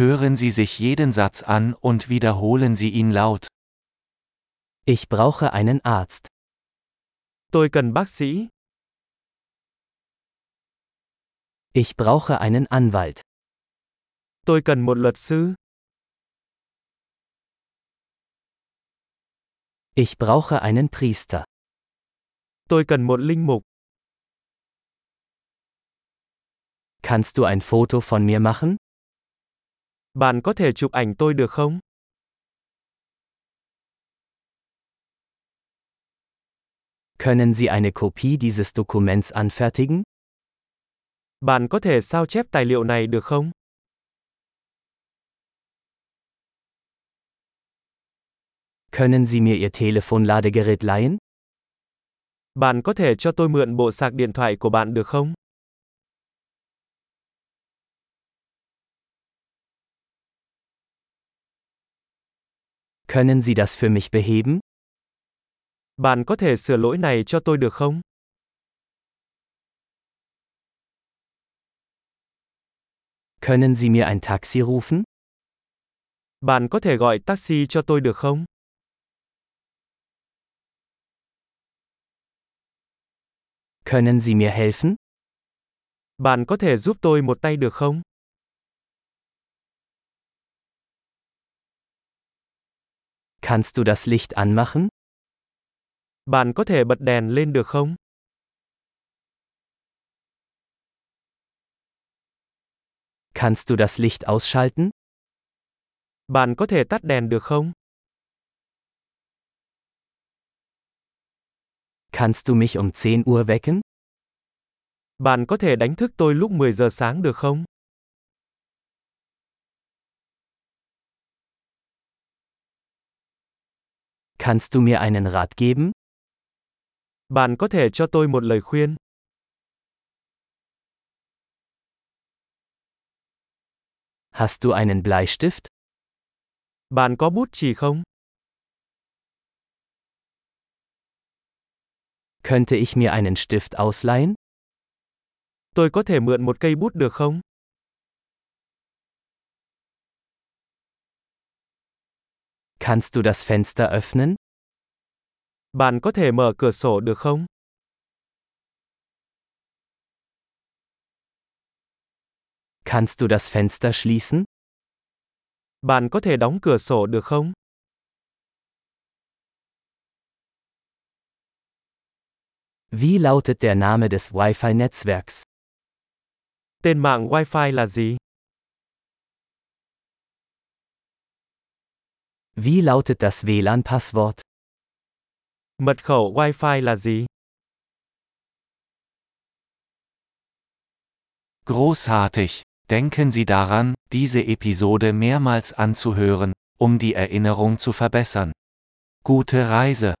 Hören Sie sich jeden Satz an und wiederholen Sie ihn laut. Ich brauche einen Arzt. Tôi cần bác sĩ. Ich brauche einen Anwalt. Tôi cần một luật sư. Ich brauche einen Priester. Tôi cần một linh mục. Kannst du ein Foto von mir machen? Bạn có thể chụp ảnh tôi được không? Können Sie eine Kopie dieses Dokuments anfertigen? Bạn có thể sao chép tài liệu này được không? Können Sie mir Ihr Telefonladegerät leihen? Bạn có thể cho tôi mượn bộ sạc điện thoại của bạn được không? Können Sie das für mich beheben? Bạn có thể sửa lỗi này cho tôi được không? Können Sie mir ein Taxi rufen? Bạn có thể gọi taxi cho tôi được không? Können Sie mir helfen? Bạn có thể giúp tôi một tay được không? Kannst du das Licht anmachen? Bạn có thể bật đèn lên được không? Kannst du das Licht ausschalten? Bạn có thể tắt đèn được không? Kannst du mich um 10 Uhr wecken? Bạn có thể đánh thức tôi lúc 10 giờ sáng được không? Kannst du mir einen Rat geben? Bạn có thể cho tôi một lời khuyên. Hast du einen Bleistift? Bạn có bút chì không? Könnte ich mir einen Stift ausleihen? Tôi có thể mượn một cây bút được không? Kannst du das Fenster öffnen? Bạn có thể mở cửa sổ được không? Kannst du das Fenster schließen? Bạn có thể đóng cửa sổ được không? Wie lautet der Name des Wi-Fi-Netzwerks? Tên mạng Wi-Fi là gì? Wie lautet das WLAN-Passwort? Mật khẩu Wi-Fi là gì? Großartig! Denken Sie daran, diese Episode mehrmals anzuhören, um die Erinnerung zu verbessern. Gute Reise!